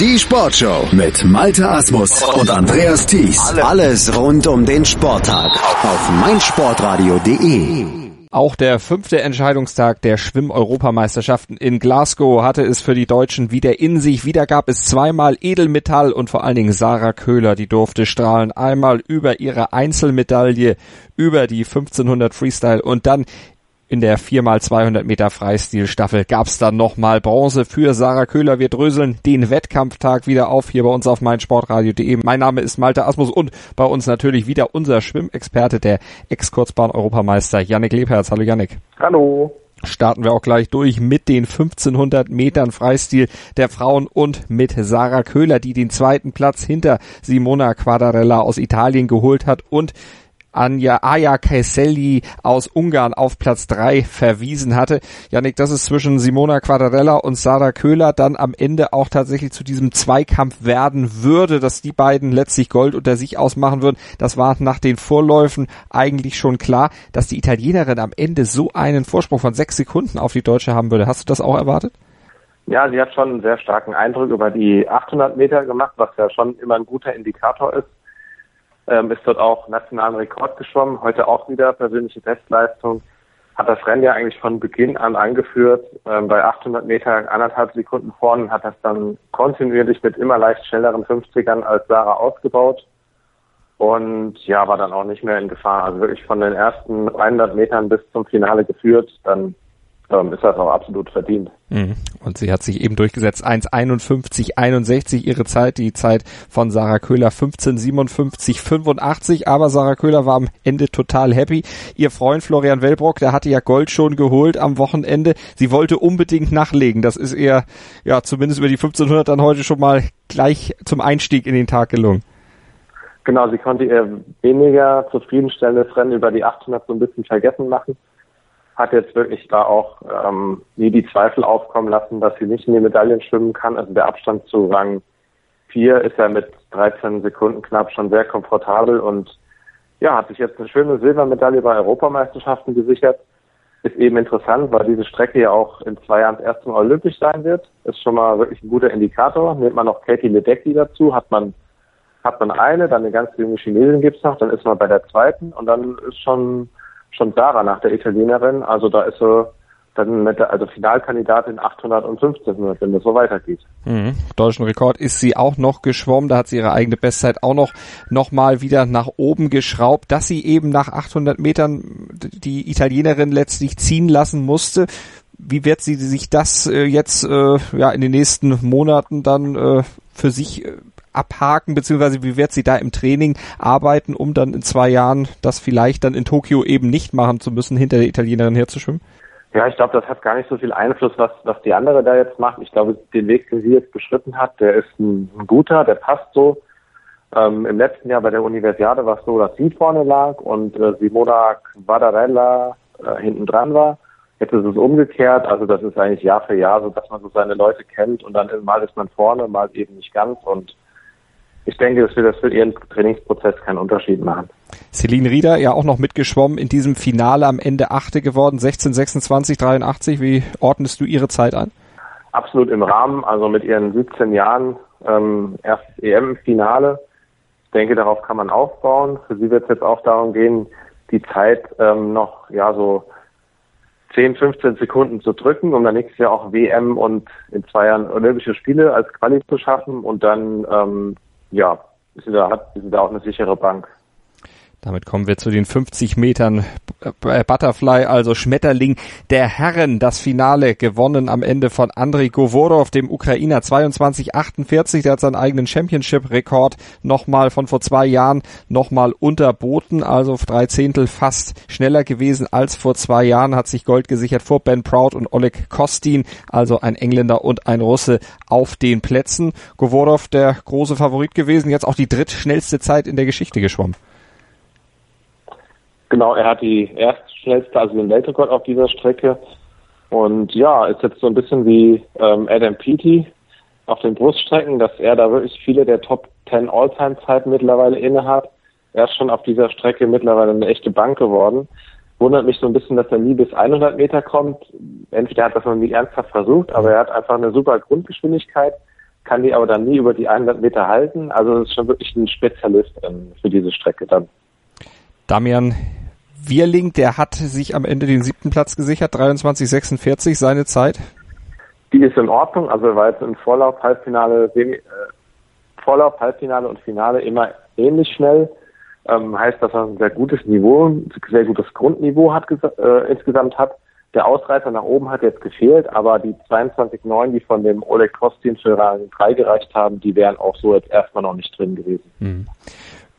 Die Sportshow mit Malte Asmus und Andreas Thies. Alles rund um den Sporttag auf meinsportradio.de. Auch der fünfte Entscheidungstag der Schwimm-Europameisterschaften in Glasgow hatte es für die Deutschen wieder in sich. Wieder gab es zweimal Edelmetall und vor allen Dingen Sarah Köhler, die durfte strahlen. Einmal über ihre Einzelmedaille, über die 1500 Freestyle und dann in der 4x200 Meter Freistilstaffel gab's dann nochmal Bronze für Sarah Köhler. Wir dröseln den Wettkampftag wieder auf hier bei uns auf meinsportradio.de. Mein Name ist Malte Asmus und bei uns natürlich wieder unser Schwimmexperte, der Ex-Kurzbahn-Europameister Yannick Lebherz. Hallo Yannick. Hallo starten wir auch gleich durch mit den 1500 Metern Freistil der Frauen und mit Sarah Köhler, die den zweiten Platz hinter Simona Quadarella aus Italien geholt hat und Anja Aja Kaiselli aus Ungarn auf Platz drei verwiesen hatte. Janik, dass es zwischen Simona Quadarella und Sarah Köhler dann am Ende auch tatsächlich zu diesem Zweikampf werden würde, dass die beiden letztlich Gold unter sich ausmachen würden. Das war nach den Vorläufen eigentlich schon klar, dass die Italienerin am Ende so einen Vorsprung von sechs Sekunden auf die Deutsche haben würde. Hast du das auch erwartet? Ja, sie hat schon einen sehr starken Eindruck über die 800 Meter gemacht, was ja schon immer ein guter Indikator ist ähm, ist dort auch nationalen Rekord geschwommen, heute auch wieder persönliche Bestleistung. Hat das Rennen ja eigentlich von Beginn an angeführt, ähm, bei 800 Meter anderthalb Sekunden vorne, hat das dann kontinuierlich mit immer leicht schnelleren 50ern als Sarah ausgebaut und ja, war dann auch nicht mehr in Gefahr. Also wirklich von den ersten 100 Metern bis zum Finale geführt, dann ähm, ist das auch absolut verdient. Mhm. Und sie hat sich eben durchgesetzt. 1,51,61 ihre Zeit, die Zeit von Sarah Köhler 15,57,85. Aber Sarah Köhler war am Ende total happy. Ihr Freund Florian Wellbrock, der hatte ja Gold schon geholt am Wochenende. Sie wollte unbedingt nachlegen. Das ist ihr, ja, zumindest über die 1500 dann heute schon mal gleich zum Einstieg in den Tag gelungen. Genau, sie konnte ihr weniger zufriedenstellendes Rennen über die 800 so ein bisschen vergessen machen hat jetzt wirklich da auch ähm, nie die Zweifel aufkommen lassen, dass sie nicht in die Medaillen schwimmen kann. Also der Abstand zu Rang 4 ist ja mit 13 Sekunden knapp schon sehr komfortabel und ja, hat sich jetzt eine schöne Silbermedaille bei Europameisterschaften gesichert. Ist eben interessant, weil diese Strecke ja auch in zwei Jahren das erste Mal olympisch sein wird. Ist schon mal wirklich ein guter Indikator. Nimmt man noch Katie Ledecky dazu, hat man hat man eine, dann eine ganz junge Chinesin gibt's noch, dann ist man bei der zweiten und dann ist schon schon Sarah nach der Italienerin. Also da ist so dann mit der, also Finalkandidatin 800 und 1500, wenn das so weitergeht. Mhm. Deutschen Rekord ist sie auch noch geschwommen, da hat sie ihre eigene Bestzeit auch noch, noch mal wieder nach oben geschraubt, dass sie eben nach 800 Metern die Italienerin letztlich ziehen lassen musste. Wie wird sie sich das äh, jetzt äh, ja in den nächsten Monaten dann äh, für sich äh, abhaken, beziehungsweise wie wird sie da im Training arbeiten, um dann in zwei Jahren das vielleicht dann in Tokio eben nicht machen zu müssen, hinter der Italienerin herzuschwimmen? Ja, ich glaube, das hat gar nicht so viel Einfluss, was, was die andere da jetzt macht. Ich glaube, den Weg, den sie jetzt beschritten hat, der ist ein, ein guter, der passt so. Ähm, Im letzten Jahr bei der Universiade war es so, dass sie vorne lag und äh, Simona Quadarella äh, hinten dran war. Jetzt ist es umgekehrt, also das ist eigentlich Jahr für Jahr so, dass man so seine Leute kennt und dann mal ist man vorne, mal eben nicht ganz und ich denke, das wird, das wird ihren Trainingsprozess keinen Unterschied machen. Celine Rieder ja auch noch mitgeschwommen in diesem Finale am Ende Achte geworden, 16, 26, 83. Wie ordnest du ihre Zeit ein? Absolut im Rahmen, also mit ihren 17 Jahren ähm, erstes EM-Finale. Ich denke, darauf kann man aufbauen. Für sie wird es jetzt auch darum gehen, die Zeit ähm, noch ja so 10, 15 Sekunden zu drücken, um dann nächstes Jahr auch WM und in zwei Jahren Olympische Spiele als Quali zu schaffen und dann ähm, ja, ist da, hat, ist da auch eine sichere Bank. Damit kommen wir zu den 50 Metern äh, Butterfly, also Schmetterling der Herren. Das Finale gewonnen am Ende von Andrei Govorov, dem Ukrainer 22:48. Der hat seinen eigenen Championship-Rekord nochmal von vor zwei Jahren nochmal unterboten. Also drei Zehntel fast schneller gewesen als vor zwei Jahren. Hat sich Gold gesichert vor Ben Proud und Oleg Kostin, also ein Engländer und ein Russe auf den Plätzen. Govorov der große Favorit gewesen, jetzt auch die drittschnellste Zeit in der Geschichte geschwommen. Genau, er hat die erstschnellste, also den Weltrekord auf dieser Strecke. Und ja, ist jetzt so ein bisschen wie ähm, Adam Peaty auf den Bruststrecken, dass er da wirklich viele der Top 10 All-Time-Zeiten mittlerweile innehat. Er ist schon auf dieser Strecke mittlerweile eine echte Bank geworden. Wundert mich so ein bisschen, dass er nie bis 100 Meter kommt. Entweder hat das noch nie ernsthaft versucht, aber er hat einfach eine super Grundgeschwindigkeit, kann die aber dann nie über die 100 Meter halten. Also ist schon wirklich ein Spezialist ähm, für diese Strecke dann. Damian Wierling, der hat sich am Ende den siebten Platz gesichert, 23,46 seine Zeit. Die ist in Ordnung, also er war jetzt im Vorlauf, Halbfinale, äh, Vorlauf, Halbfinale und Finale immer ähnlich schnell. Ähm, heißt, dass er ein sehr gutes Niveau, ein sehr gutes Grundniveau hat, äh, insgesamt hat. Der Ausreißer nach oben hat jetzt gefehlt, aber die 22,9, die von dem Oleg Kostin für Rang 3 gereicht haben, die wären auch so jetzt erstmal noch nicht drin gewesen. Mhm.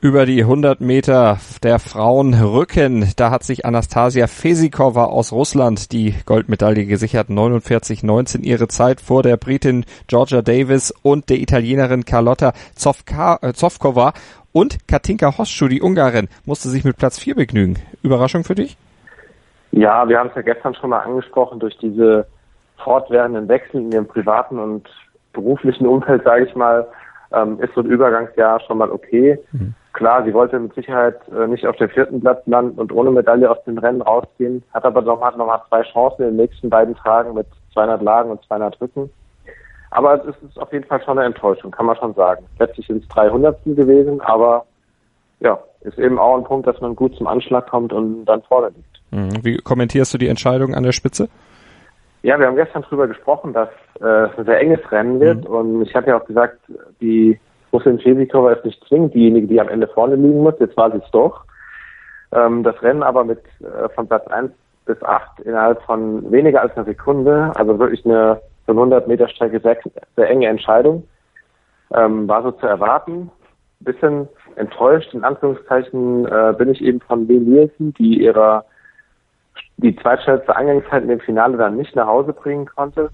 Über die 100 Meter der Frauen Rücken, da hat sich Anastasia Fesikova aus Russland die Goldmedaille gesichert. 49,19 ihre Zeit vor der Britin Georgia Davis und der Italienerin Carlotta Zofka, äh, Zofkova. Und Katinka Hostschuh, die Ungarin, musste sich mit Platz 4 begnügen. Überraschung für dich? Ja, wir haben es ja gestern schon mal angesprochen, durch diese fortwährenden Wechsel in ihrem privaten und beruflichen Umfeld, sage ich mal, ähm, ist so ein Übergangsjahr schon mal okay. Mhm. Klar, sie wollte mit Sicherheit äh, nicht auf dem vierten Platz landen und ohne Medaille aus dem Rennen rausgehen, hat aber noch, hat noch mal zwei Chancen in den nächsten beiden Tagen mit 200 Lagen und 200 Rücken. Aber es ist auf jeden Fall schon eine Enttäuschung, kann man schon sagen. Letztlich sind es 300 gewesen, aber ja, ist eben auch ein Punkt, dass man gut zum Anschlag kommt und dann vorne liegt. Mhm. Wie kommentierst du die Entscheidung an der Spitze? Ja, wir haben gestern darüber gesprochen, dass äh, es ein sehr enges Rennen wird mhm. und ich habe ja auch gesagt, die Russin Chesikova ist nicht zwingend diejenige, die am Ende vorne liegen muss. Jetzt war sie es doch. Ähm, das Rennen aber mit äh, von Platz 1 bis 8 innerhalb von weniger als einer Sekunde, also wirklich eine 100 Meter Strecke sehr, sehr enge Entscheidung, ähm, war so zu erwarten. Bisschen enttäuscht, in Anführungszeichen, äh, bin ich eben von Lee Nielsen, die ihrer die zweitschnellste Eingangszeit in dem Finale dann nicht nach Hause bringen konnte.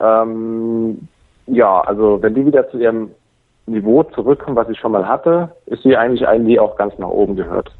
Ähm, ja, also wenn die wieder zu ihrem Niveau zurückkommt, was sie schon mal hatte, ist sie eigentlich eine, die auch ganz nach oben gehört.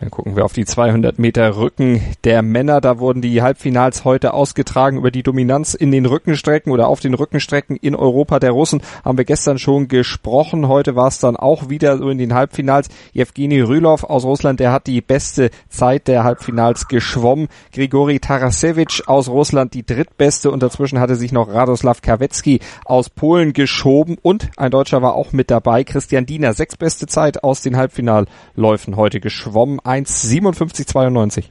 Dann gucken wir auf die 200 Meter Rücken der Männer. Da wurden die Halbfinals heute ausgetragen über die Dominanz in den Rückenstrecken oder auf den Rückenstrecken in Europa der Russen. Haben wir gestern schon gesprochen. Heute war es dann auch wieder so in den Halbfinals. Evgeny Rylov aus Russland, der hat die beste Zeit der Halbfinals geschwommen. Grigori Tarasevich aus Russland die drittbeste und dazwischen hatte sich noch Radoslav Kawecki aus Polen geschoben und ein Deutscher war auch mit dabei. Christian Diener, sechstbeste Zeit aus den Halbfinalläufen heute geschwommen. 1,57,92.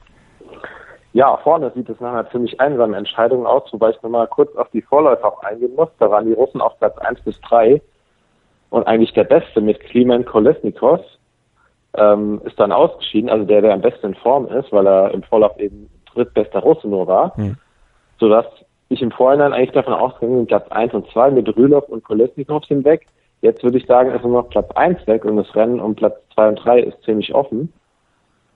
Ja, vorne sieht es nach einer ziemlich einsamen Entscheidung aus, wobei ich nochmal kurz auf die Vorläufer auch eingehen muss. Da waren die Russen auf Platz 1 bis 3 und eigentlich der Beste mit Klimen Kolesnikos ähm, ist dann ausgeschieden, also der, der am besten in Form ist, weil er im Vorlauf eben drittbester Russe nur war, hm. sodass ich im Vorhinein eigentlich davon ausgegangen Platz 1 und 2 mit Rülov und Kolesnikov sind weg. Jetzt würde ich sagen, ist nur noch Platz 1 weg und das Rennen um Platz 2 und 3 ist ziemlich offen.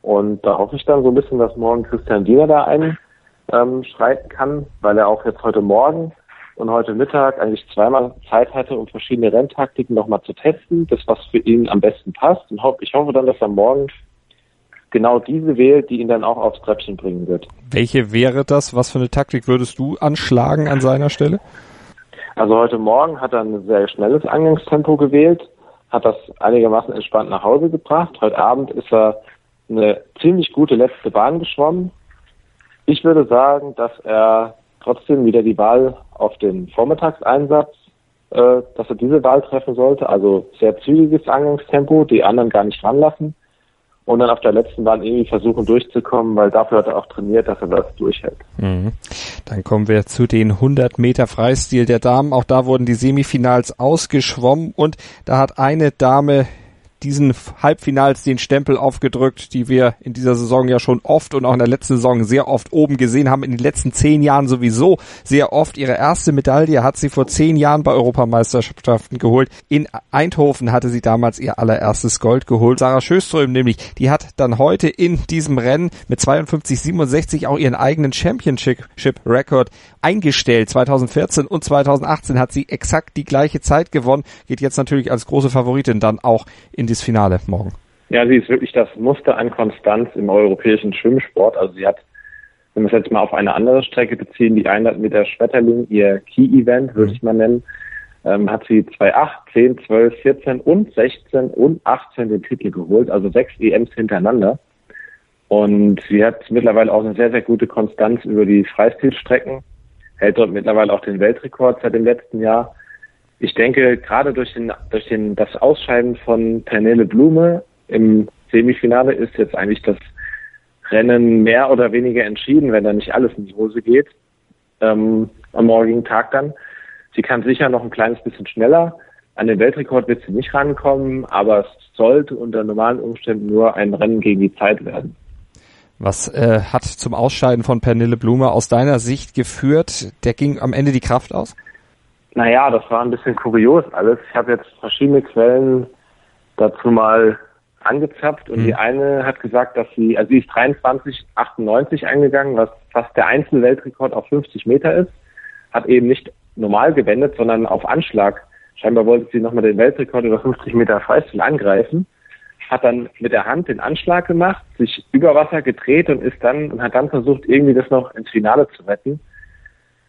Und da hoffe ich dann so ein bisschen, dass morgen Christian Diener da einschreiten ähm, kann, weil er auch jetzt heute Morgen und heute Mittag eigentlich zweimal Zeit hatte, um verschiedene Renntaktiken nochmal zu testen, das was für ihn am besten passt. Und ich hoffe dann, dass er morgen genau diese wählt, die ihn dann auch aufs Treppchen bringen wird. Welche wäre das? Was für eine Taktik würdest du anschlagen an seiner Stelle? Also heute Morgen hat er ein sehr schnelles Eingangstempo gewählt, hat das einigermaßen entspannt nach Hause gebracht. Heute Abend ist er eine ziemlich gute letzte Bahn geschwommen. Ich würde sagen, dass er trotzdem wieder die Wahl auf den Vormittagseinsatz, äh, dass er diese Wahl treffen sollte. Also sehr zügiges Eingangstempo, die anderen gar nicht ranlassen. Und dann auf der letzten Bahn irgendwie versuchen durchzukommen, weil dafür hat er auch trainiert, dass er das durchhält. Mhm. Dann kommen wir zu den 100 Meter Freistil der Damen. Auch da wurden die Semifinals ausgeschwommen und da hat eine Dame diesen Halbfinals den Stempel aufgedrückt, die wir in dieser Saison ja schon oft und auch in der letzten Saison sehr oft oben gesehen haben, in den letzten zehn Jahren sowieso sehr oft. Ihre erste Medaille hat sie vor zehn Jahren bei Europameisterschaften geholt. In Eindhoven hatte sie damals ihr allererstes Gold geholt. Sarah Schöström nämlich, die hat dann heute in diesem Rennen mit 52,67 auch ihren eigenen Championship-Record eingestellt. 2014 und 2018 hat sie exakt die gleiche Zeit gewonnen, geht jetzt natürlich als große Favoritin dann auch in das Finale morgen? Ja, sie ist wirklich das Muster an Konstanz im europäischen Schwimmsport. Also sie hat, wenn wir es jetzt mal auf eine andere Strecke beziehen, die 100 Meter Schmetterling, ihr Key-Event, würde ich mal nennen, ähm, hat sie 2,8, 10, 12, 14 und 16 und 18 den Titel geholt, also sechs EMs hintereinander. Und sie hat mittlerweile auch eine sehr, sehr gute Konstanz über die Freistilstrecken, hält dort mittlerweile auch den Weltrekord seit dem letzten Jahr ich denke, gerade durch den, durch den, das Ausscheiden von Pernille Blume im Semifinale ist jetzt eigentlich das Rennen mehr oder weniger entschieden, wenn da nicht alles in die Hose geht, ähm, am morgigen Tag dann. Sie kann sicher noch ein kleines bisschen schneller. An den Weltrekord wird sie nicht rankommen, aber es sollte unter normalen Umständen nur ein Rennen gegen die Zeit werden. Was äh, hat zum Ausscheiden von Pernille Blume aus deiner Sicht geführt? Der ging am Ende die Kraft aus? Naja, das war ein bisschen kurios alles. Ich habe jetzt verschiedene Quellen dazu mal angezapft und mhm. die eine hat gesagt, dass sie, also sie ist 23,98 eingegangen, was fast der Einzelweltrekord auf 50 Meter ist, hat eben nicht normal gewendet, sondern auf Anschlag. Scheinbar wollte sie nochmal den Weltrekord über 50 Meter Freistil angreifen, hat dann mit der Hand den Anschlag gemacht, sich über Wasser gedreht und ist dann und hat dann versucht, irgendwie das noch ins Finale zu retten.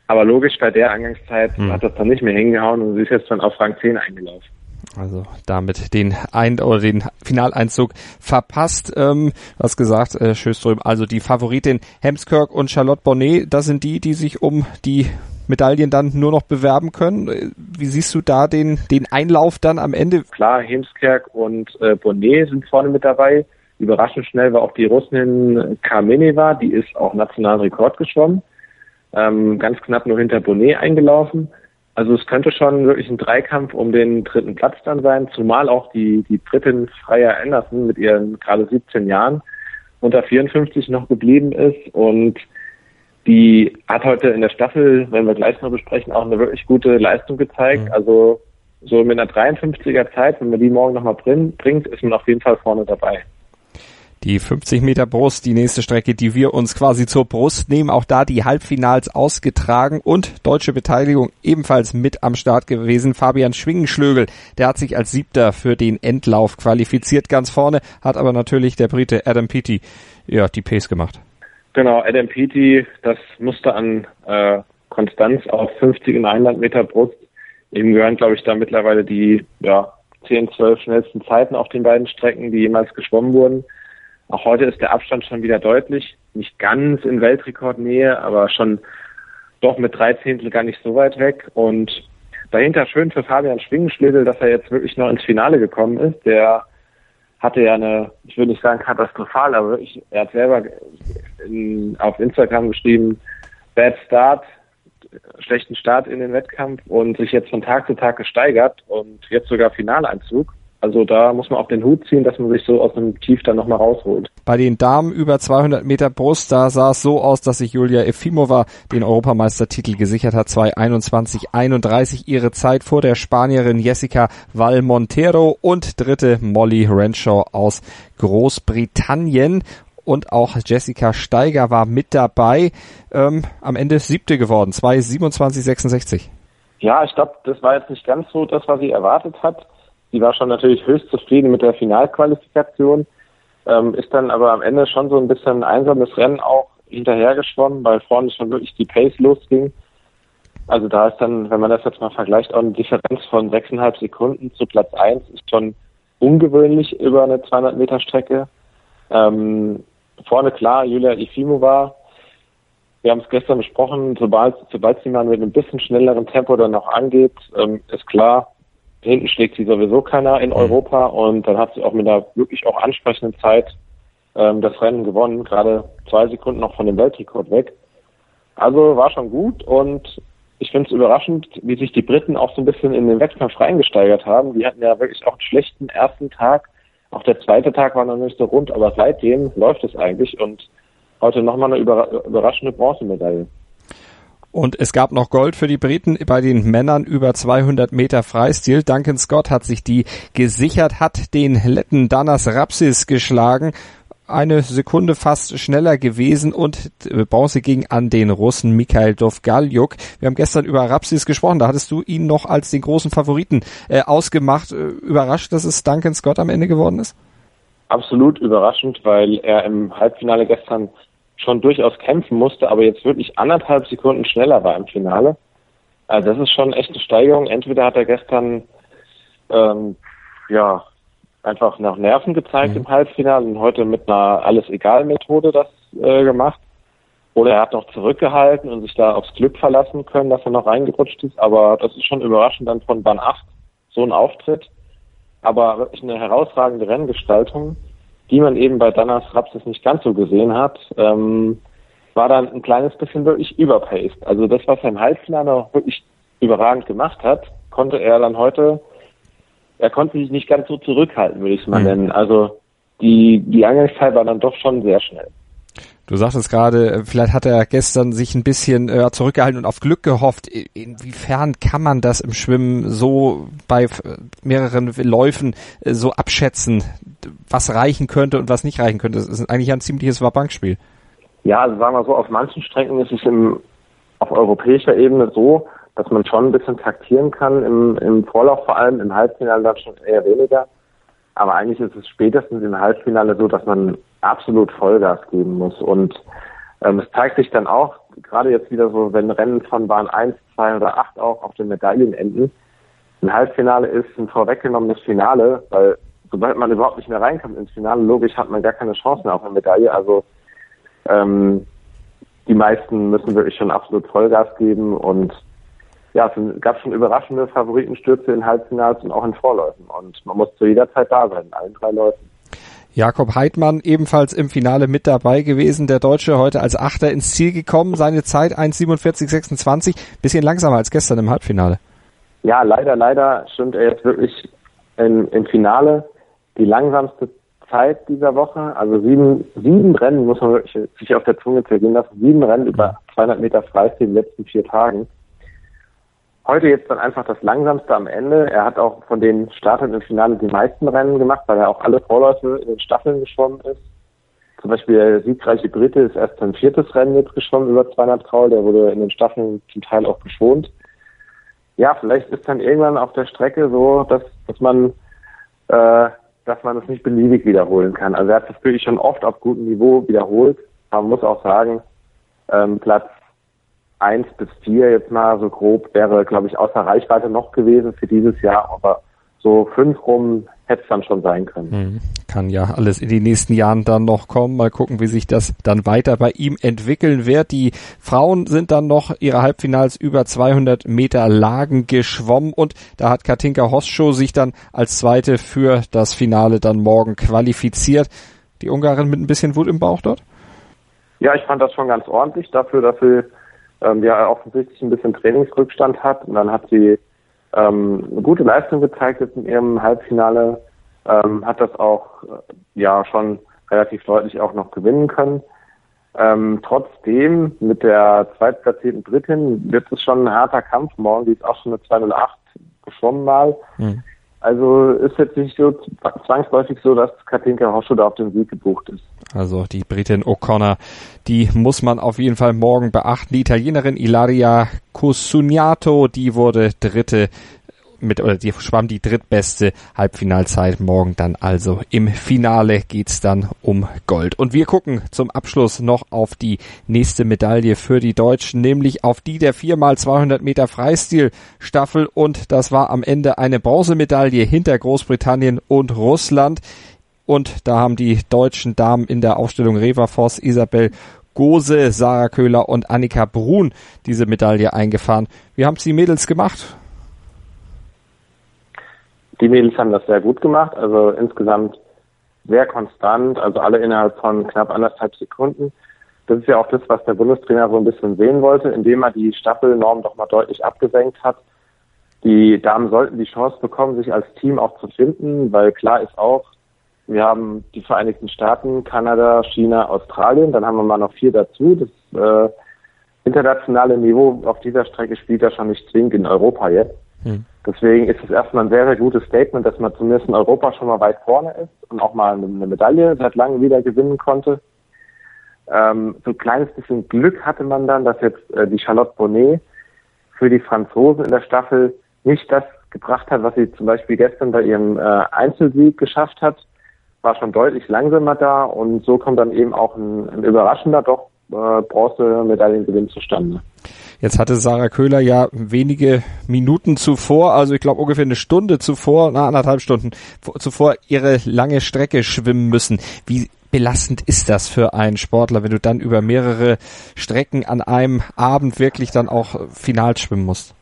Aber logisch, bei der Angangszeit mhm. hat das dann nicht mehr hingehauen und sie ist jetzt dann auf Rang 10 eingelaufen. Also damit den Ein oder den Finaleinzug verpasst. Ähm, hast gesagt, äh, Schöström, also die Favoritin Hemskirk und Charlotte Bonnet, das sind die, die sich um die Medaillen dann nur noch bewerben können. Wie siehst du da den, den Einlauf dann am Ende? Klar, Hemskerk und äh, Bonnet sind vorne mit dabei. Überraschend schnell war auch die Russin Kameneva, die ist auch nationalen Rekord geschwommen. Ähm, ganz knapp nur hinter Bonnet eingelaufen. Also es könnte schon wirklich ein Dreikampf um den dritten Platz dann sein, zumal auch die, die Britin Freya Anderson mit ihren gerade 17 Jahren unter 54 noch geblieben ist und die hat heute in der Staffel, wenn wir gleich noch besprechen, auch eine wirklich gute Leistung gezeigt. Mhm. Also so mit einer 53er Zeit, wenn man die morgen nochmal bringt, ist man auf jeden Fall vorne dabei. Die 50 Meter Brust, die nächste Strecke, die wir uns quasi zur Brust nehmen. Auch da die Halbfinals ausgetragen und deutsche Beteiligung ebenfalls mit am Start gewesen. Fabian Schwingenschlögel, der hat sich als Siebter für den Endlauf qualifiziert ganz vorne, hat aber natürlich der Brite Adam Peaty ja, die Pace gemacht. Genau, Adam Peaty, das musste an äh, Konstanz auf 50 und 100 Meter Brust. Ihm gehören, glaube ich, da mittlerweile die ja, 10, 12 schnellsten Zeiten auf den beiden Strecken, die jemals geschwommen wurden. Auch heute ist der Abstand schon wieder deutlich, nicht ganz in Weltrekordnähe, aber schon doch mit drei Zehntel gar nicht so weit weg. Und dahinter schön für Fabian Schwingenschlädel, dass er jetzt wirklich noch ins Finale gekommen ist. Der hatte ja eine, ich würde nicht sagen katastrophal, aber wirklich, er hat selber in, auf Instagram geschrieben, Bad Start, schlechten Start in den Wettkampf und sich jetzt von Tag zu Tag gesteigert und jetzt sogar Finaleinzug. Also da muss man auch den Hut ziehen, dass man sich so aus dem Tief dann nochmal rausholt. Bei den Damen über 200 Meter Brust, da sah es so aus, dass sich Julia Efimova den Europameistertitel gesichert hat. 2.21.31 ihre Zeit vor der Spanierin Jessica Valmontero und dritte Molly Renshaw aus Großbritannien und auch Jessica Steiger war mit dabei. Ähm, am Ende siebte geworden, 2.27.66. Ja, ich glaube, das war jetzt nicht ganz so das, was sie erwartet hat. Die war schon natürlich höchst zufrieden mit der Finalqualifikation, ähm, ist dann aber am Ende schon so ein bisschen ein einsames Rennen auch hinterhergeschwommen, weil vorne schon wirklich die Pace losging. Also da ist dann, wenn man das jetzt mal vergleicht, auch eine Differenz von sechseinhalb Sekunden zu Platz eins ist schon ungewöhnlich über eine 200 Meter Strecke. Ähm, vorne klar, Julia Ifimova. Wir haben es gestern besprochen, sobald, sobald sie mal mit einem bisschen schnelleren Tempo dann noch angeht, ähm, ist klar, hinten schlägt sie sowieso keiner in mhm. Europa und dann hat sie auch mit einer wirklich auch ansprechenden Zeit ähm, das Rennen gewonnen, gerade zwei Sekunden noch von dem Weltrekord weg. Also war schon gut und ich finde es überraschend, wie sich die Briten auch so ein bisschen in den Wettkampf reingesteigert haben. Die hatten ja wirklich auch einen schlechten ersten Tag. Auch der zweite Tag war noch nicht so rund, aber seitdem läuft es eigentlich und heute nochmal eine überraschende Bronzemedaille. Und es gab noch Gold für die Briten bei den Männern über 200 Meter Freistil. Duncan Scott hat sich die gesichert, hat den Letten Danas Rapsis geschlagen. Eine Sekunde fast schneller gewesen und Bronze ging an den Russen Mikhail Dovgaljuk. Wir haben gestern über Rapsis gesprochen, da hattest du ihn noch als den großen Favoriten äh, ausgemacht. Äh, überrascht, dass es Duncan Scott am Ende geworden ist? Absolut überraschend, weil er im Halbfinale gestern schon durchaus kämpfen musste, aber jetzt wirklich anderthalb Sekunden schneller war im Finale. Also das ist schon echt eine Steigerung. Entweder hat er gestern ähm, ja einfach nach Nerven gezeigt mhm. im Halbfinale und heute mit einer alles egal Methode das äh, gemacht. Oder er hat noch zurückgehalten und sich da aufs Glück verlassen können, dass er noch reingerutscht ist. Aber das ist schon überraschend dann von Bahn 8, so ein Auftritt. Aber wirklich eine herausragende Renngestaltung, die man eben bei Danas Rapsis nicht ganz so gesehen hat, ähm, war dann ein kleines bisschen wirklich überpaced. Also das, was er im Halbfinale auch wirklich überragend gemacht hat, konnte er dann heute, er konnte sich nicht ganz so zurückhalten, würde ich es mal mhm. nennen. Also die, die Eingangszeit war dann doch schon sehr schnell. Du sagtest gerade, vielleicht hat er gestern sich ein bisschen äh, zurückgehalten und auf Glück gehofft. Inwiefern kann man das im Schwimmen so bei mehreren Läufen äh, so abschätzen, was reichen könnte und was nicht reichen könnte? Das ist eigentlich ein ziemliches Wabankspiel. Ja, also sagen wir so, auf manchen Strecken ist es im, auf europäischer Ebene so, dass man schon ein bisschen taktieren kann, im, im Vorlauf vor allem, im Halbfinale dann schon eher weniger. Aber eigentlich ist es spätestens im Halbfinale so, dass man absolut Vollgas geben muss. Und ähm, es zeigt sich dann auch, gerade jetzt wieder so, wenn Rennen von Bahn 1, 2 oder 8 auch auf den Medaillen enden, ein Halbfinale ist ein vorweggenommenes Finale, weil sobald man überhaupt nicht mehr reinkommt ins Finale, logisch hat man gar keine Chance mehr auf eine Medaille. Also ähm, die meisten müssen wirklich schon absolut Vollgas geben und ja, es gab schon überraschende Favoritenstürze in Halbfinals und auch in Vorläufen und man muss zu jeder Zeit da sein, in allen drei Läufen. Jakob Heidmann ebenfalls im Finale mit dabei gewesen. Der Deutsche heute als Achter ins Ziel gekommen. Seine Zeit 1,47,26. Bisschen langsamer als gestern im Halbfinale. Ja, leider, leider stimmt er jetzt wirklich im, im Finale die langsamste Zeit dieser Woche. Also sieben, sieben Rennen muss man wirklich sich auf der Zunge zergehen lassen. Sieben Rennen über 200 Meter Freistil in den letzten vier Tagen. Heute jetzt dann einfach das langsamste am Ende. Er hat auch von den Startern im Finale die meisten Rennen gemacht, weil er auch alle Vorläufe in den Staffeln geschwommen ist. Zum Beispiel der siegreiche Brite ist erst sein viertes Rennen jetzt geschwommen über 200 Kraul. Der wurde in den Staffeln zum Teil auch geschont. Ja, vielleicht ist dann irgendwann auf der Strecke so, dass, dass man, äh, dass man es nicht beliebig wiederholen kann. Also er hat das wirklich schon oft auf gutem Niveau wiederholt. Man muss auch sagen, ähm, Platz eins bis vier jetzt mal so grob wäre, glaube ich, außer Reichweite noch gewesen für dieses Jahr, aber so fünf rum hätte es dann schon sein können. Mhm. Kann ja alles in den nächsten Jahren dann noch kommen. Mal gucken, wie sich das dann weiter bei ihm entwickeln wird. Die Frauen sind dann noch ihre Halbfinals über 200 Meter Lagen geschwommen und da hat Katinka Hosschow sich dann als Zweite für das Finale dann morgen qualifiziert. Die Ungarin mit ein bisschen Wut im Bauch dort? Ja, ich fand das schon ganz ordentlich dafür, dafür ähm, ja offensichtlich ein bisschen Trainingsrückstand hat. Und dann hat sie ähm, eine gute Leistung gezeigt jetzt in ihrem Halbfinale, ähm, hat das auch äh, ja schon relativ deutlich auch noch gewinnen können. Ähm, trotzdem mit der zweitplatzierten Drittin wird es schon ein harter Kampf morgen. Die ist auch schon eine 208 geschwommen mal. Mhm. Also ist jetzt nicht so zwangsläufig so, dass Katinka Hoscho da auf den Sieg gebucht ist. Also die Britin O'Connor, die muss man auf jeden Fall morgen beachten. Die Italienerin Ilaria Cusugnato, die wurde dritte mit, oder die schwamm die drittbeste Halbfinalzeit morgen dann also im Finale geht's dann um Gold. Und wir gucken zum Abschluss noch auf die nächste Medaille für die Deutschen, nämlich auf die der 4x200 Meter Freistil-Staffel und das war am Ende eine Bronzemedaille hinter Großbritannien und Russland. Und da haben die deutschen Damen in der Aufstellung Reva Voss, Isabel Gose, Sarah Köhler und Annika Brun diese Medaille eingefahren. Wie haben es die Mädels gemacht? Die Mädels haben das sehr gut gemacht, also insgesamt sehr konstant, also alle innerhalb von knapp anderthalb Sekunden. Das ist ja auch das, was der Bundestrainer so ein bisschen sehen wollte, indem er die Staffelnorm doch mal deutlich abgesenkt hat. Die Damen sollten die Chance bekommen, sich als Team auch zu finden, weil klar ist auch, wir haben die Vereinigten Staaten, Kanada, China, Australien, dann haben wir mal noch vier dazu. Das äh, internationale Niveau auf dieser Strecke spielt ja schon nicht zwingend in Europa jetzt. Hm. Deswegen ist es erstmal ein sehr, sehr gutes Statement, dass man zumindest in Europa schon mal weit vorne ist und auch mal eine Medaille seit langem wieder gewinnen konnte. Ähm, so ein kleines bisschen Glück hatte man dann, dass jetzt äh, die Charlotte Bonnet für die Franzosen in der Staffel nicht das gebracht hat, was sie zum Beispiel gestern bei ihrem äh, Einzelsieg geschafft hat. War schon deutlich langsamer da und so kommt dann eben auch ein, ein überraschender, doch äh, Bronzemedaillengewinn zustande. Jetzt hatte Sarah Köhler ja wenige Minuten zuvor, also ich glaube ungefähr eine Stunde zuvor, na anderthalb Stunden zuvor ihre lange Strecke schwimmen müssen. Wie belastend ist das für einen Sportler, wenn du dann über mehrere Strecken an einem Abend wirklich dann auch final schwimmen musst?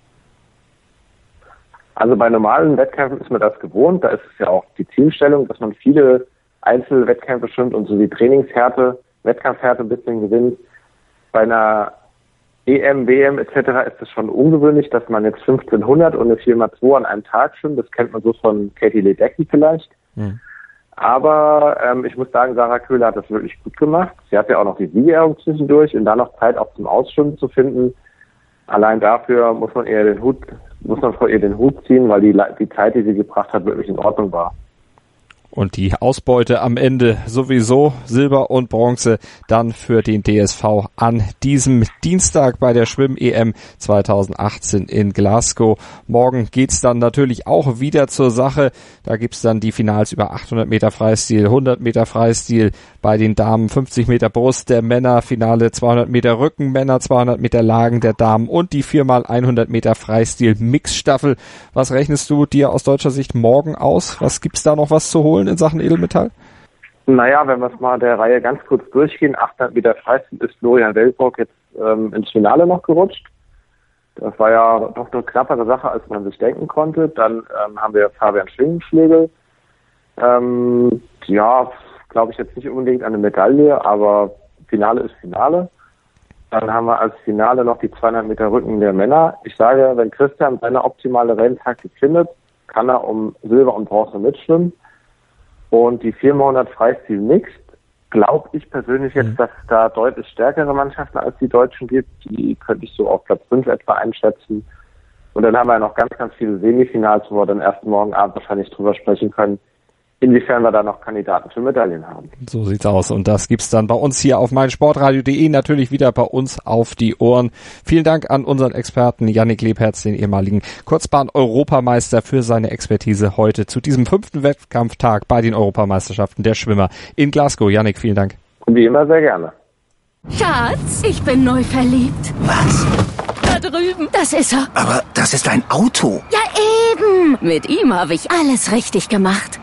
Also bei normalen Wettkämpfen ist man das gewohnt. Da ist es ja auch die Zielstellung, dass man viele Einzelwettkämpfe schwimmt und so die Trainingshärte, Wettkampfhärte ein bisschen gewinnt. Bei einer EM, WM etc. ist es schon ungewöhnlich, dass man jetzt 1500 und eine 4x2 an einem Tag schwimmt. Das kennt man so von Katie Ledecky vielleicht. Mhm. Aber ähm, ich muss sagen, Sarah Köhler hat das wirklich gut gemacht. Sie hat ja auch noch die Siegerehrung zwischendurch und dann noch Zeit auch zum Ausschwimmen zu finden. Allein dafür muss man eher den Hut, muss man vor ihr den Hut ziehen, weil die, die Zeit, die sie gebracht hat, wirklich in Ordnung war. Und die Ausbeute am Ende sowieso Silber und Bronze dann für den DSV an diesem Dienstag bei der Schwimm-EM 2018 in Glasgow. Morgen geht's dann natürlich auch wieder zur Sache. Da gibt's dann die Finals über 800 Meter Freistil, 100 Meter Freistil bei den Damen, 50 Meter Brust der Männer, Finale 200 Meter Rücken Männer, 200 Meter Lagen der Damen und die viermal 100 Meter Freistil Mixstaffel. Was rechnest du dir aus deutscher Sicht morgen aus? Was gibt's da noch was zu holen? Holen in Sachen Edelmetall? Naja, wenn wir es mal der Reihe ganz kurz durchgehen, 800 Meter Freistil ist Florian Weltburg jetzt ähm, ins Finale noch gerutscht. Das war ja doch eine knappere Sache, als man sich denken konnte. Dann ähm, haben wir Fabian Schwingenschlägel. Ähm, ja, glaube ich jetzt nicht unbedingt eine Medaille, aber Finale ist Finale. Dann haben wir als Finale noch die 200 Meter Rücken der Männer. Ich sage, wenn Christian seine optimale Renntaktik findet, kann er um Silber und Bronze mitschwimmen. Und die 400 Freistil Mixed, glaube ich persönlich jetzt, mhm. dass es da deutlich stärkere Mannschaften als die Deutschen gibt. Die könnte ich so auf Platz 5 etwa einschätzen. Und dann haben wir noch ganz, ganz viele Semifinals, wo wir dann erst morgen Abend wahrscheinlich drüber sprechen können, inwiefern wir da noch Kandidaten für Medaillen haben. So sieht's aus. Und das gibt's dann bei uns hier auf meinsportradio.de natürlich wieder bei uns auf die Ohren. Vielen Dank an unseren Experten Yannick Lebherz, den ehemaligen Kurzbahn-Europameister, für seine Expertise heute zu diesem fünften Wettkampftag bei den Europameisterschaften der Schwimmer in Glasgow. Yannick, vielen Dank. Wie immer sehr gerne. Schatz, ich bin neu verliebt. Was? Da drüben. Das ist er. Aber das ist ein Auto. Ja, eben. Mit ihm habe ich alles richtig gemacht.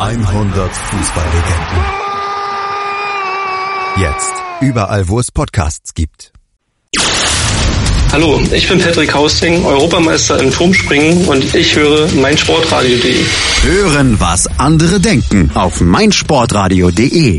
100 Fußballlegenden. Jetzt überall, wo es Podcasts gibt. Hallo, ich bin Patrick Hausting, Europameister im Turmspringen und ich höre meinsportradio.de. Hören, was andere denken auf meinsportradio.de.